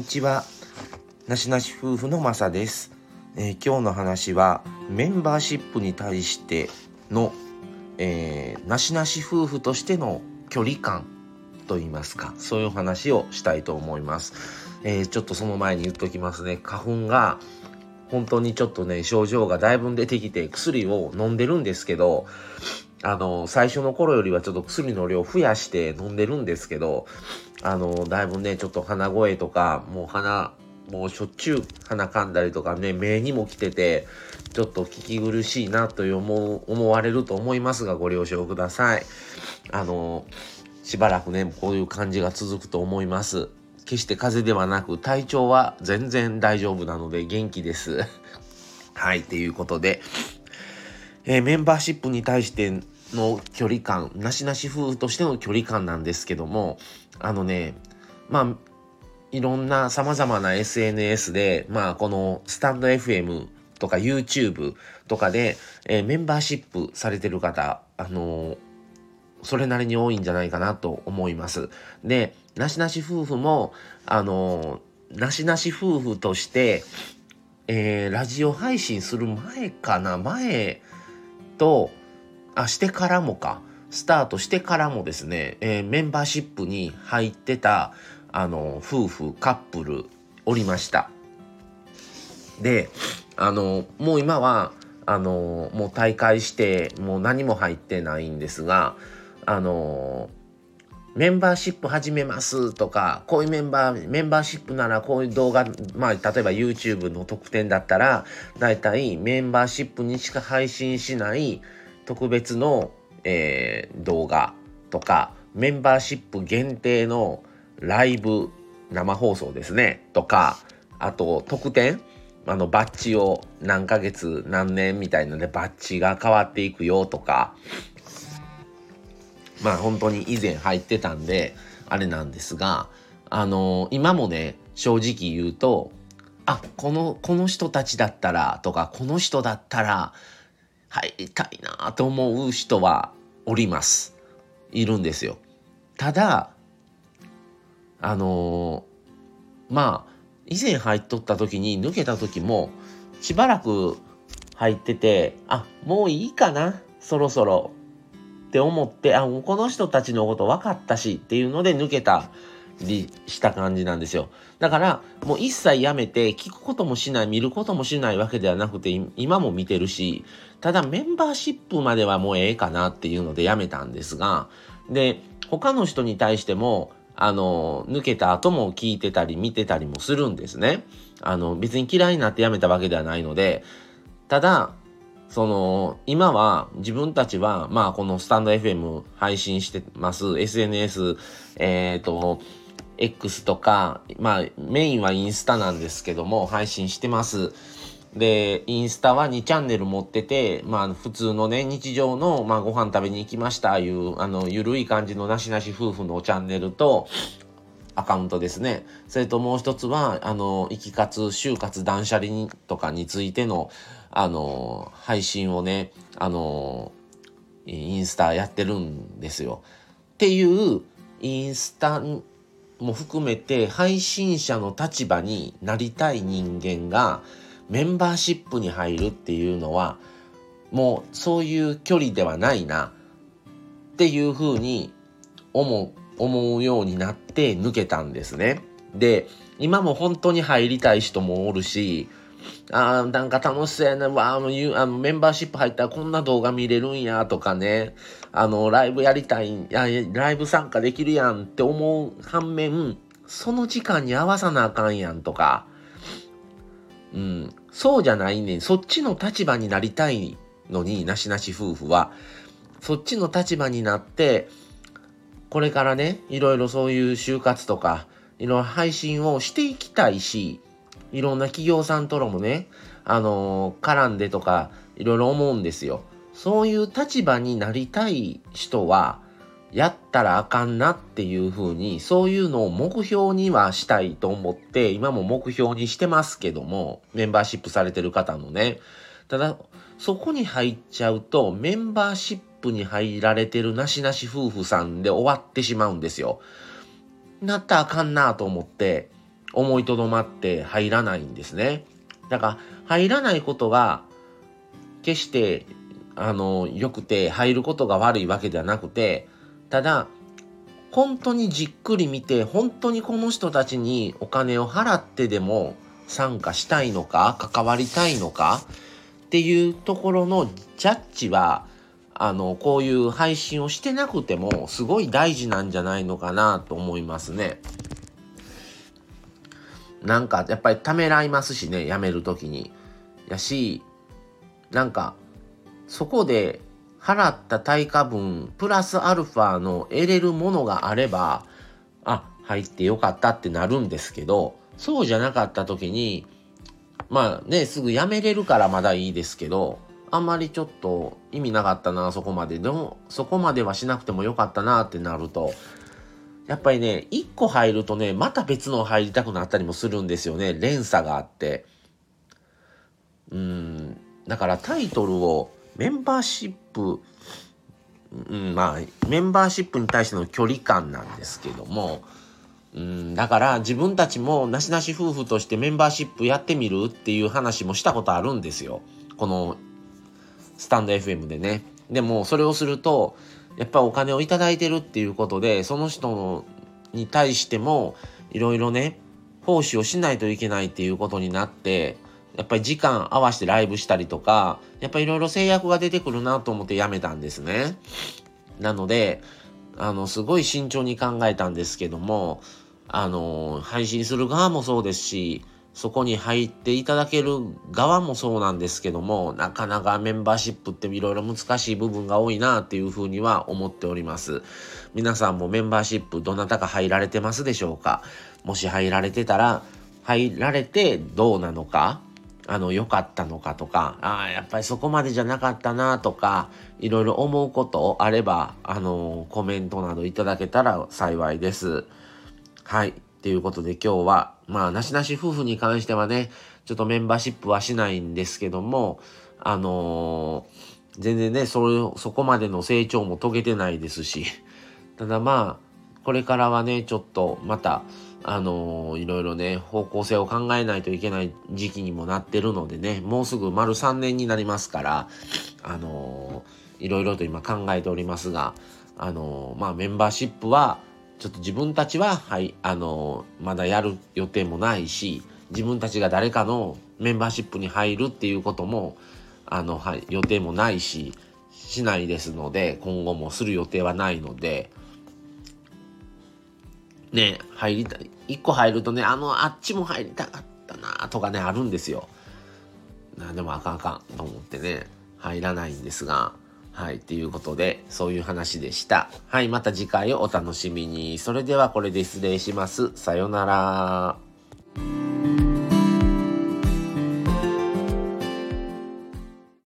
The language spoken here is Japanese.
にちは。なしなし夫婦のまさです、えー、今日の話はメンバーシップに対しての、えー、なしなし夫婦としての距離感と言いますかそういう話をしたいと思います、えー、ちょっとその前に言っときますね。花粉が本当にちょっとね症状がだいぶ出てきて薬を飲んでるんですけどあの、最初の頃よりはちょっと薬の量増やして飲んでるんですけど、あの、だいぶね、ちょっと鼻声とか、もう鼻、もうしょっちゅう鼻かんだりとかね、目にも来てて、ちょっと聞き苦しいなという思う、思われると思いますが、ご了承ください。あの、しばらくね、こういう感じが続くと思います。決して風邪ではなく、体調は全然大丈夫なので元気です。はい、ということで、えー、メンバーシップに対しての距離感、なしなし夫婦としての距離感なんですけども、あのね、まあ、いろんな様々な SNS で、まあ、このスタンド FM とか YouTube とかで、えー、メンバーシップされてる方、あのー、それなりに多いんじゃないかなと思います。で、なしなし夫婦も、あのー、なしなし夫婦として、えー、ラジオ配信する前かな、前と、あ、してからもか。スタートしてからもですね、えー、メンバーシップに入ってた、あの、夫婦、カップル、おりました。で、あの、もう今は、あの、もう大会して、もう何も入ってないんですが、あの、メンバーシップ始めますとか、こういうメンバー、メンバーシップならこういう動画、まあ、例えば YouTube の特典だったら、だいたいメンバーシップにしか配信しない特別の、えー、動画とかメンバーシップ限定のライブ生放送ですね。とかあと特典あのバッジを何ヶ月何年みたいなねバッジが変わっていくよとか。まあ本当に以前入ってたんであれなんですがあの、今もね正直言うとあこのこの人たちだったらとかこの人だったら入りたいなと思う人はおります。いるんですよ。ただ、あのー、まあ、以前入っとった時に抜けた時も、しばらく入ってて、あ、もういいかな、そろそろ。って思って、あ、もうこの人たちのこと分かったしっていうので抜けたりした感じなんですよ。だから、もう一切やめて、聞くこともしない、見ることもしないわけではなくて、今も見てるし、ただメンバーシップまではもうええかなっていうのでやめたんですが、で、他の人に対しても、あの、抜けた後も聞いてたり見てたりもするんですね。あの、別に嫌いになってやめたわけではないので、ただ、その、今は自分たちは、まあこのスタンド FM 配信してます、SNS、えっ、ー、と、X とか、まあメインはインスタなんですけども、配信してます。で、インスタは2チャンネル持ってて、まあ普通のね、日常の、まあご飯食べに行きましたいう、あの、ゆるい感じのなしなし夫婦のチャンネルと、アカウントですね。それともう一つは、あの、生き活、就活、断捨離とかについての、あの、配信をね、あの、インスタやってるんですよ。っていう、インスタも含めて配信者の立場になりたい人間がメンバーシップに入るっていうのはもうそういう距離ではないなっていうふうに思う思うようになって抜けたんですね。で今も本当に入りたい人もおるしあなんか楽しそうやな、わあのメンバーシップ入ったらこんな動画見れるんやとかね、あの、ライブやりたい、いやライブ参加できるやんって思う反面、その時間に合わさなあかんやんとか、うん、そうじゃないねん。そっちの立場になりたいのに、なしなし夫婦は、そっちの立場になって、これからね、いろいろそういう就活とか、いろいろ配信をしていきたいし、いろんな企業さんともね、あのー、絡んでとか、いろいろ思うんですよ。そういう立場になりたい人は、やったらあかんなっていうふうに、そういうのを目標にはしたいと思って、今も目標にしてますけども、メンバーシップされてる方のね。ただ、そこに入っちゃうと、メンバーシップに入られてるなしなし夫婦さんで終わってしまうんですよ。なったらあかんなと思って、思いとどまって入らないんですね。だから入らないことが決してあの良くて入ることが悪いわけではなくてただ本当にじっくり見て本当にこの人たちにお金を払ってでも参加したいのか関わりたいのかっていうところのジャッジはあのこういう配信をしてなくてもすごい大事なんじゃないのかなと思いますね。なんかやっぱりためらいますしね辞める時に。やしなんかそこで払った対価分プラスアルファの得れるものがあればあ入ってよかったってなるんですけどそうじゃなかった時にまあねすぐ辞めれるからまだいいですけどあんまりちょっと意味なかったなそこまででもそこまではしなくてもよかったなってなるとやっぱりね1個入るとねまた別の入りたくなったりもするんですよね。連鎖があって。うん。だからタイトルをメンバーシップうんまあメンバーシップに対しての距離感なんですけども。うんだから自分たちもなしなし夫婦としてメンバーシップやってみるっていう話もしたことあるんですよ。このスタンド FM でね。でもそれをするとやっぱお金を頂いてるっていうことでその人に対してもいろいろね奉仕をしないといけないっていうことになってやっぱり時間合わせてライブしたりとかやっぱいろいろ制約が出てくるなと思ってやめたんですね。なのであのすごい慎重に考えたんですけどもあの配信する側もそうですしそこに入っていただける側もそうなんですけどもなかなかメンバーシップっていろいろ難しい部分が多いなっていうふうには思っております。皆さんもメンバーシップどなたか入られてますでしょうか？もし入られてたら入られてどうなのか？あの良かったのかとかああやっぱりそこまでじゃなかったなとかいろいろ思うことあればあのコメントなどいただけたら幸いです。はい。ということで今日はまあなしなし夫婦に関してはねちょっとメンバーシップはしないんですけどもあのー、全然ねそそこまでの成長も遂げてないですしただまあこれからはねちょっとまたあのー、いろいろね方向性を考えないといけない時期にもなってるのでねもうすぐ丸3年になりますからあのー、いろいろと今考えておりますがあのまあメンバーシップはちょっと自分たちは、はい、あの、まだやる予定もないし、自分たちが誰かのメンバーシップに入るっていうことも、あの、はい、予定もないし、しないですので、今後もする予定はないので、ね、入りたい。一個入るとね、あの、あっちも入りたかったなとかね、あるんですよ。なでもあかんあかんと思ってね、入らないんですが、はい、ということで、そういう話でした。はい、また次回をお楽しみに。それではこれで失礼します。さようなら。